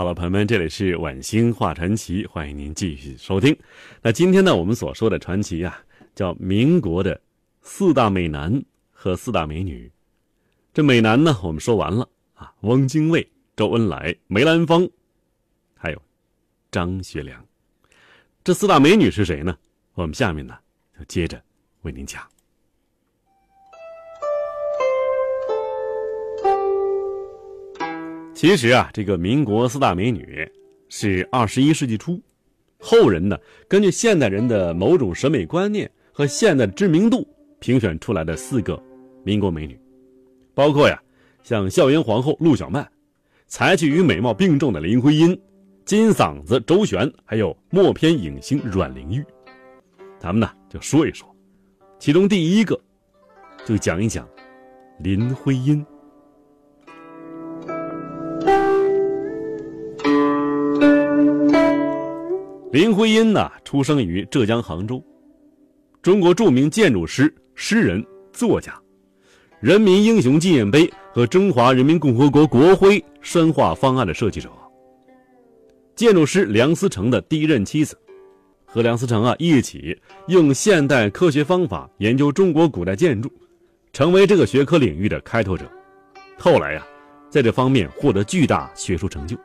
好了，朋友们，这里是晚星话传奇，欢迎您继续收听。那今天呢，我们所说的传奇啊，叫民国的四大美男和四大美女。这美男呢，我们说完了啊，汪精卫、周恩来、梅兰芳，还有张学良。这四大美女是谁呢？我们下面呢，就接着为您讲。其实啊，这个民国四大美女是二十一世纪初后人呢根据现代人的某种审美观念和现代知名度评选出来的四个民国美女，包括呀像校园皇后陆小曼、才气与美貌并重的林徽因、金嗓子周璇，还有默片影星阮玲玉。咱们呢就说一说，其中第一个就讲一讲林徽因。林徽因呢，出生于浙江杭州，中国著名建筑师、诗人、作家，人民英雄纪念碑和中华人民共和国国徽深化方案的设计者。建筑师梁思成的第一任妻子，和梁思成啊一起用现代科学方法研究中国古代建筑，成为这个学科领域的开拓者。后来呀，在这方面获得巨大学术成就。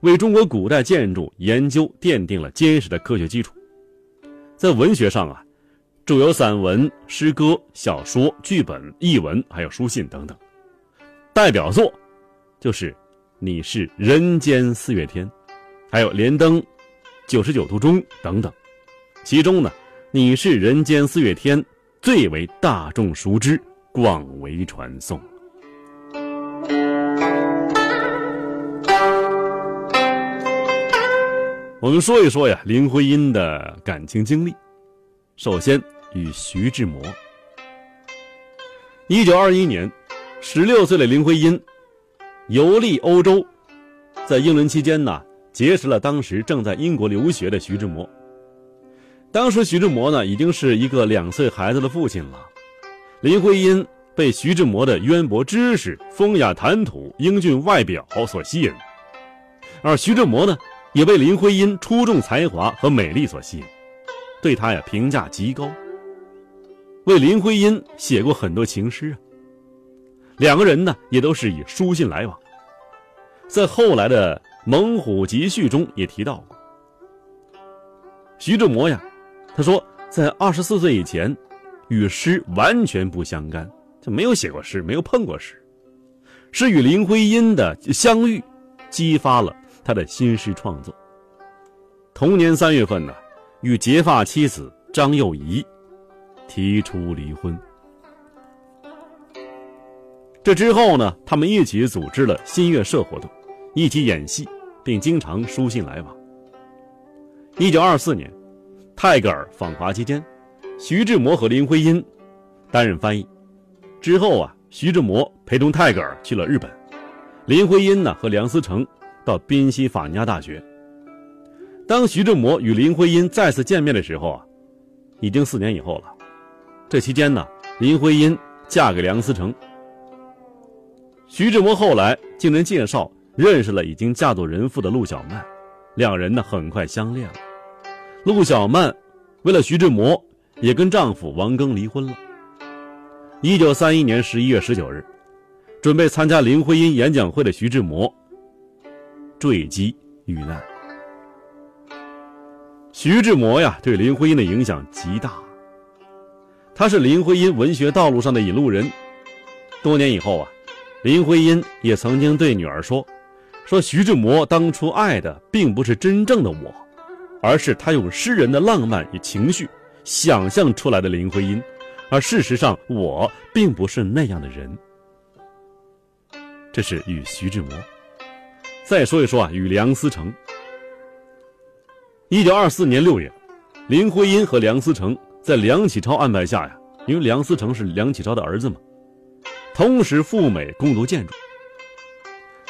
为中国古代建筑研究奠定了坚实的科学基础。在文学上啊，著有散文、诗歌、小说、剧本、译文，还有书信等等。代表作就是《你是人间四月天》，还有《莲灯》《九十九度钟》等等。其中呢，《你是人间四月天》最为大众熟知，广为传颂。我们说一说呀，林徽因的感情经历。首先与徐志摩。一九二一年，十六岁的林徽因游历欧洲，在英伦期间呢，结识了当时正在英国留学的徐志摩。当时徐志摩呢，已经是一个两岁孩子的父亲了。林徽因被徐志摩的渊博知识、风雅谈吐、英俊外表所吸引，而徐志摩呢。也被林徽因出众才华和美丽所吸引，对她呀评价极高。为林徽因写过很多情诗啊。两个人呢也都是以书信来往，在后来的《猛虎集序》中也提到过。徐志摩呀，他说在二十四岁以前，与诗完全不相干，就没有写过诗，没有碰过诗，是与林徽因的相遇，激发了。他的新诗创作。同年三月份呢，与结发妻子张幼仪提出离婚。这之后呢，他们一起组织了新月社活动，一起演戏，并经常书信来往。一九二四年，泰戈尔访华期间，徐志摩和林徽因担任翻译。之后啊，徐志摩陪同泰戈尔去了日本，林徽因呢和梁思成。到宾夕法尼亚大学。当徐志摩与林徽因再次见面的时候啊，已经四年以后了。这期间呢，林徽因嫁给梁思成。徐志摩后来经人介绍认识了已经嫁作人妇的陆小曼，两人呢很快相恋了。陆小曼为了徐志摩，也跟丈夫王庚离婚了。一九三一年十一月十九日，准备参加林徽因演讲会的徐志摩。坠机遇难。徐志摩呀，对林徽因的影响极大。他是林徽因文学道路上的引路人。多年以后啊，林徽因也曾经对女儿说：“说徐志摩当初爱的并不是真正的我，而是他用诗人的浪漫与情绪想象出来的林徽因，而事实上我并不是那样的人。”这是与徐志摩。再说一说啊，与梁思成。一九二四年六月，林徽因和梁思成在梁启超安排下呀，因为梁思成是梁启超的儿子嘛，同时赴美攻读建筑。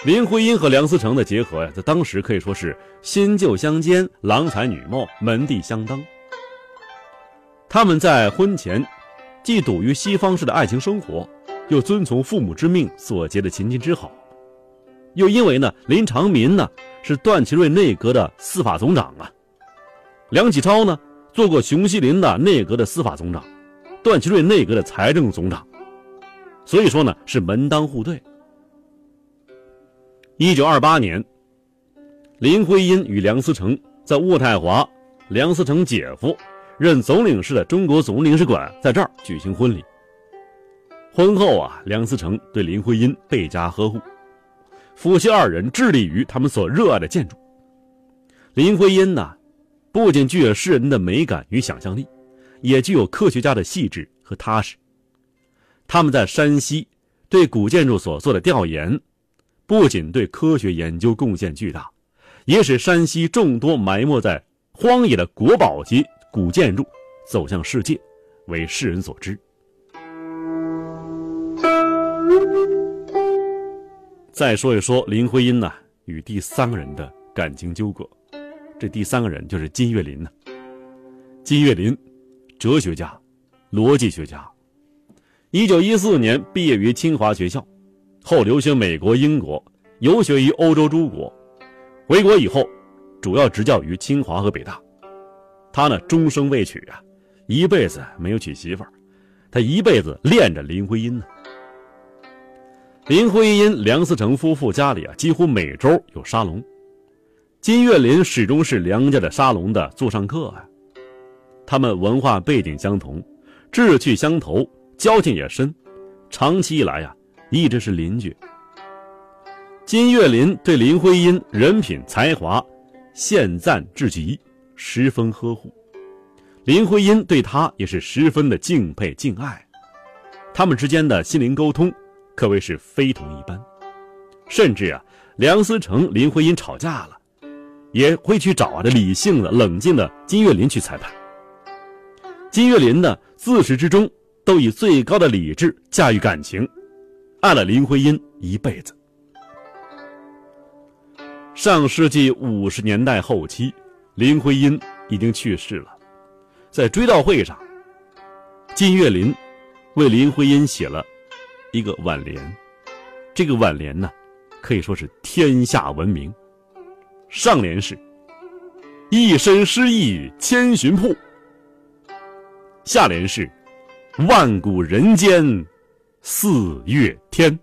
林徽因和梁思成的结合呀，在当时可以说是新旧相间，郎才女貌，门第相当。他们在婚前，既笃于西方式的爱情生活，又遵从父母之命所结的秦晋之好，又因为呢，林长民呢是段祺瑞内阁的司法总长啊，梁启超呢做过熊希龄的内阁的司法总长，段祺瑞内阁的财政总长，所以说呢是门当户对。一九二八年，林徽因与梁思成在渥太华，梁思成姐夫任总领事的中国总领事馆在这儿举行婚礼。婚后啊，梁思成对林徽因倍加呵护，夫妻二人致力于他们所热爱的建筑。林徽因呢，不仅具有诗人的美感与想象力，也具有科学家的细致和踏实。他们在山西对古建筑所做的调研。不仅对科学研究贡献巨大，也使山西众多埋没在荒野的国宝级古建筑走向世界，为世人所知。再说一说林徽因呐与第三个人的感情纠葛，这第三个人就是金岳霖呐。金岳霖，哲学家、逻辑学家，一九一四年毕业于清华学校。后留学美国、英国，游学于欧洲诸国，回国以后，主要执教于清华和北大。他呢，终生未娶啊，一辈子没有娶媳妇儿，他一辈子恋着林徽因呢。林徽因、梁思成夫妇家里啊，几乎每周有沙龙，金岳霖始终是梁家的沙龙的座上客啊。他们文化背景相同，志趣相投，交情也深，长期以来呀。一直是邻居。金岳霖对林徽因人品才华献赞至极，十分呵护。林徽因对他也是十分的敬佩敬爱，他们之间的心灵沟通可谓是非同一般。甚至啊，梁思成、林徽因吵架了，也会去找啊这理性的、冷静的金岳霖去裁判。金岳霖呢，自始至终都以最高的理智驾驭感情。爱了林徽因一辈子。上世纪五十年代后期，林徽因已经去世了。在追悼会上，金岳霖为林徽因写了一个挽联。这个挽联呢，可以说是天下闻名。上联是“一身诗意千寻瀑”，下联是“万古人间”。四月天。